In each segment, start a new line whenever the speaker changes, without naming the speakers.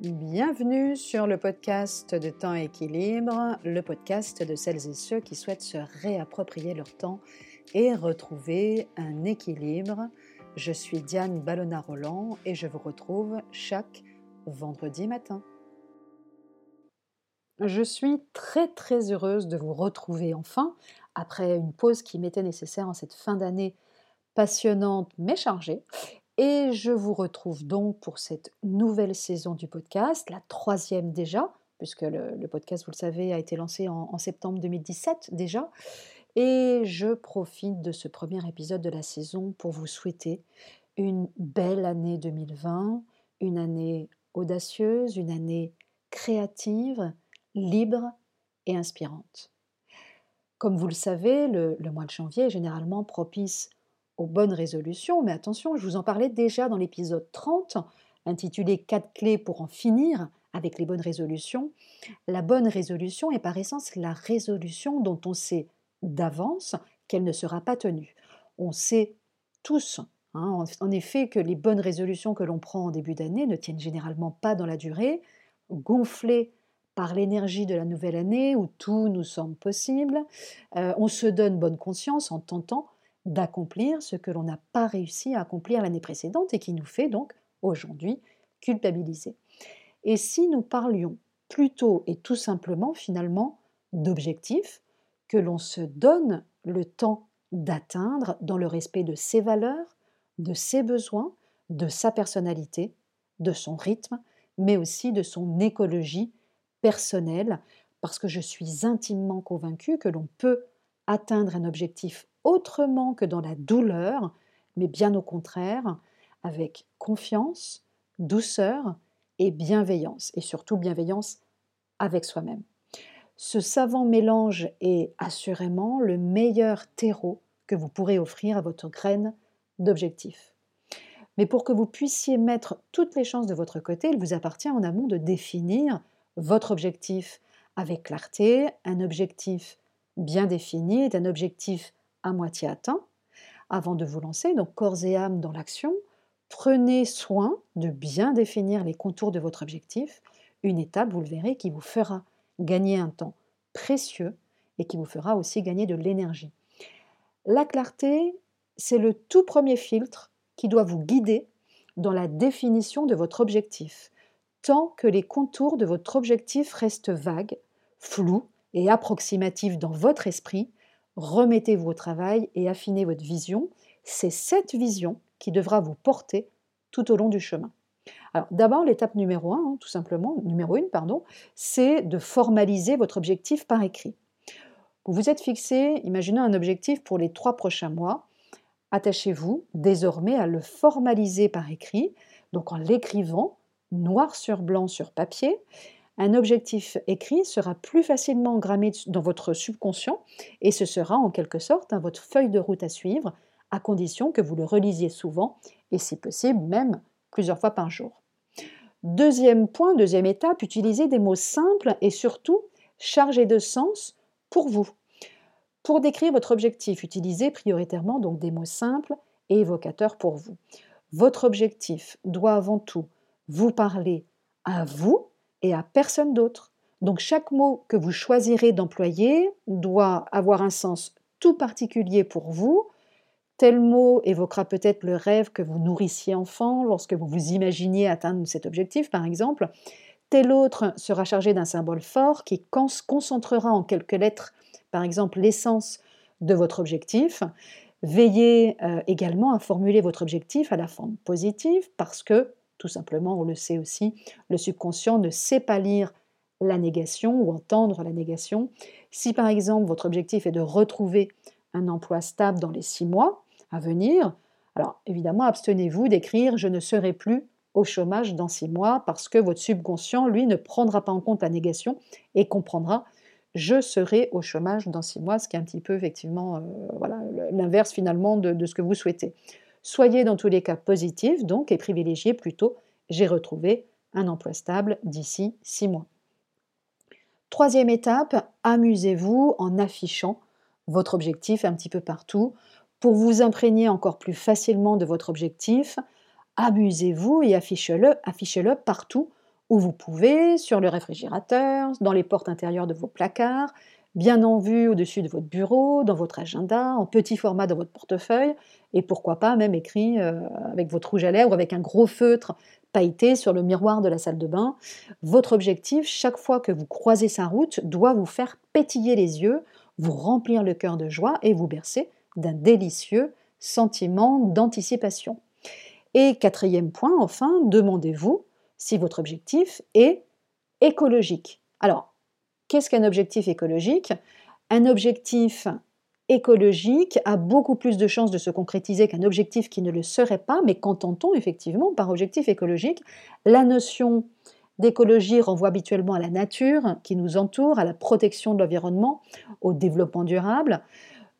Bienvenue sur le podcast de Temps Équilibre, le podcast de celles et ceux qui souhaitent se réapproprier leur temps et retrouver un équilibre. Je suis Diane Ballona-Roland et je vous retrouve chaque vendredi matin. Je suis très très heureuse de vous retrouver enfin après une pause qui m'était nécessaire en cette fin d'année passionnante mais chargée. Et je vous retrouve donc pour cette nouvelle saison du podcast, la troisième déjà, puisque le, podcast, vous le savez, a été lancé en, septembre 2017 déjà. Et je profite de ce premier épisode de la saison pour vous souhaiter une belle année 2020, une année audacieuse, une année créative, libre et inspirante. Comme vous le savez, le, le mois de janvier est généralement propice aux bonnes résolutions, mais attention, je vous en parlais déjà dans l'épisode 30, intitulé 4 clés pour en finir avec les bonnes résolutions. La bonne résolution est par essence la résolution dont on sait d'avance qu'elle ne sera pas tenue. On sait tous, hein, en effet, que les bonnes résolutions que l'on prend en début d'année ne tiennent généralement pas dans la durée, gonflées par l'énergie de la nouvelle année où tout nous semble possible. Euh, on se donne bonne conscience en tentant d'accomplir ce que l'on n'a pas réussi à accomplir l'année précédente et qui nous fait donc aujourd'hui culpabiliser. Et si nous parlions plutôt et tout simplement finalement d'objectifs que l'on se donne le temps d'atteindre dans le respect de ses valeurs, de ses besoins, de sa personnalité, de son rythme, mais aussi de son écologie personnelle, parce que je suis intimement convaincue que l'on peut atteindre un objectif autrement que dans la douleur, mais bien au contraire, avec confiance, douceur et bienveillance, et surtout bienveillance avec soi-même. Ce savant mélange est assurément le meilleur terreau que vous pourrez offrir à votre graine d'objectif. Mais pour que vous puissiez mettre toutes les chances de votre côté, il vous appartient en amont de définir votre objectif avec clarté, un objectif bien défini est un objectif à moitié atteint. Avant de vous lancer, donc corps et âme dans l'action, prenez soin de bien définir les contours de votre objectif, une étape, vous le verrez, qui vous fera gagner un temps précieux et qui vous fera aussi gagner de l'énergie. La clarté, c'est le tout premier filtre qui doit vous guider dans la définition de votre objectif, tant que les contours de votre objectif restent vagues, flous et approximatifs dans votre esprit, remettez-vous au travail et affinez votre vision. C'est cette vision qui devra vous porter tout au long du chemin. Alors d'abord, l'étape numéro 1, hein, tout simplement, numéro 1, pardon, c'est de formaliser votre objectif par écrit. Vous vous êtes fixé, imaginez un objectif pour les trois prochains mois. Attachez-vous désormais à le formaliser par écrit, donc en l'écrivant noir sur blanc sur papier, un objectif écrit sera plus facilement grammé dans votre subconscient et ce sera en quelque sorte votre feuille de route à suivre, à condition que vous le relisiez souvent et si possible même plusieurs fois par jour. Deuxième point, deuxième étape, utilisez des mots simples et surtout chargés de sens pour vous. Pour décrire votre objectif, utilisez prioritairement donc des mots simples et évocateurs pour vous. Votre objectif doit avant tout vous parler à vous et à personne d'autre. Donc chaque mot que vous choisirez d'employer doit avoir un sens tout particulier pour vous. Tel mot évoquera peut-être le rêve que vous nourrissiez enfant lorsque vous vous imaginiez atteindre cet objectif, par exemple. Tel autre sera chargé d'un symbole fort qui concentrera en quelques lettres, par exemple, l'essence de votre objectif. Veillez euh, également à formuler votre objectif à la forme positive parce que tout simplement, on le sait aussi, le subconscient ne sait pas lire la négation ou entendre la négation. Si par exemple votre objectif est de retrouver un emploi stable dans les six mois à venir, alors évidemment abstenez-vous d'écrire je ne serai plus au chômage dans six mois parce que votre subconscient, lui, ne prendra pas en compte la négation et comprendra je serai au chômage dans six mois, ce qui est un petit peu effectivement euh, l'inverse finalement de ce que vous souhaitez. Soyez dans tous les cas positif donc et privilégiez plutôt j'ai retrouvé un emploi stable d'ici six mois. Troisième étape, amusez-vous en affichant votre objectif un petit peu partout. Pour vous imprégner encore plus facilement de votre objectif, amusez-vous et affichez-le affichez partout où vous pouvez, sur le réfrigérateur, dans les portes intérieures de vos placards, bien en vue au-dessus de votre bureau, dans votre agenda, en petit format dans votre portefeuille, et pourquoi pas même écrit euh, avec votre rouge à lèvres, avec un gros feutre pailleté sur le miroir de la salle de bain. Votre objectif, chaque fois que vous croisez sa route, doit vous faire pétiller les yeux, vous remplir le cœur de joie et vous bercer d'un délicieux sentiment d'anticipation. Et quatrième point, enfin, demandez-vous si votre objectif est écologique. Alors, qu'est-ce qu'un objectif écologique? Un objectif écologique a beaucoup plus de chances de se concrétiser qu'un objectif qui ne le serait pas, mais qu'entend-on effectivement par objectif écologique? La notion d'écologie renvoie habituellement à la nature qui nous entoure, à la protection de l'environnement, au développement durable.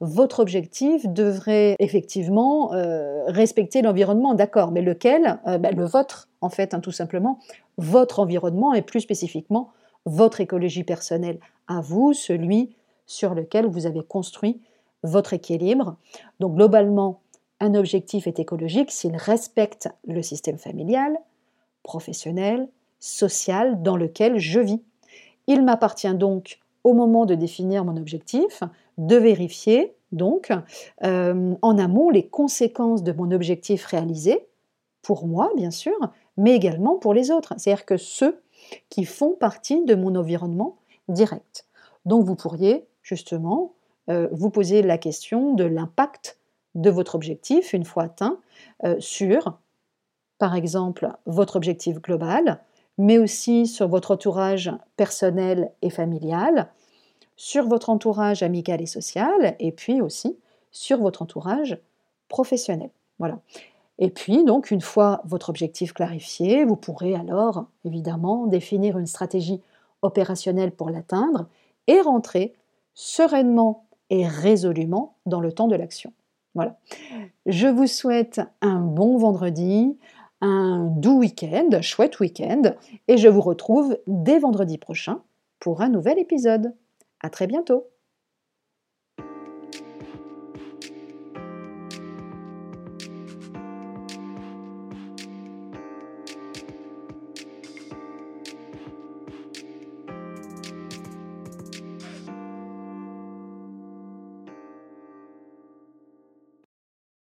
Votre objectif devrait effectivement euh, respecter l'environnement, d'accord, mais lequel? Euh, ben, Le vôtre, en fait, hein, tout simplement. Votre environnement et plus spécifiquement votre écologie personnelle à vous, celui sur lequel vous avez construit votre équilibre. Donc globalement, un objectif est écologique s'il respecte le système familial, professionnel, social dans lequel je vis. Il m'appartient donc au moment de définir mon objectif de vérifier donc euh, en amont les conséquences de mon objectif réalisé, pour moi bien sûr, mais également pour les autres. C'est-à-dire que ceux qui font partie de mon environnement direct. Donc vous pourriez justement euh, vous poser la question de l'impact de votre objectif une fois atteint euh, sur, par exemple, votre objectif global, mais aussi sur votre entourage personnel et familial, sur votre entourage amical et social, et puis aussi sur votre entourage professionnel. Voilà. Et puis, donc, une fois votre objectif clarifié, vous pourrez alors, évidemment, définir une stratégie opérationnelle pour l'atteindre et rentrer sereinement et résolument dans le temps de l'action. Voilà. Je vous souhaite un bon vendredi, un doux week-end, chouette week-end, et je vous retrouve dès vendredi prochain pour un nouvel épisode. À très bientôt!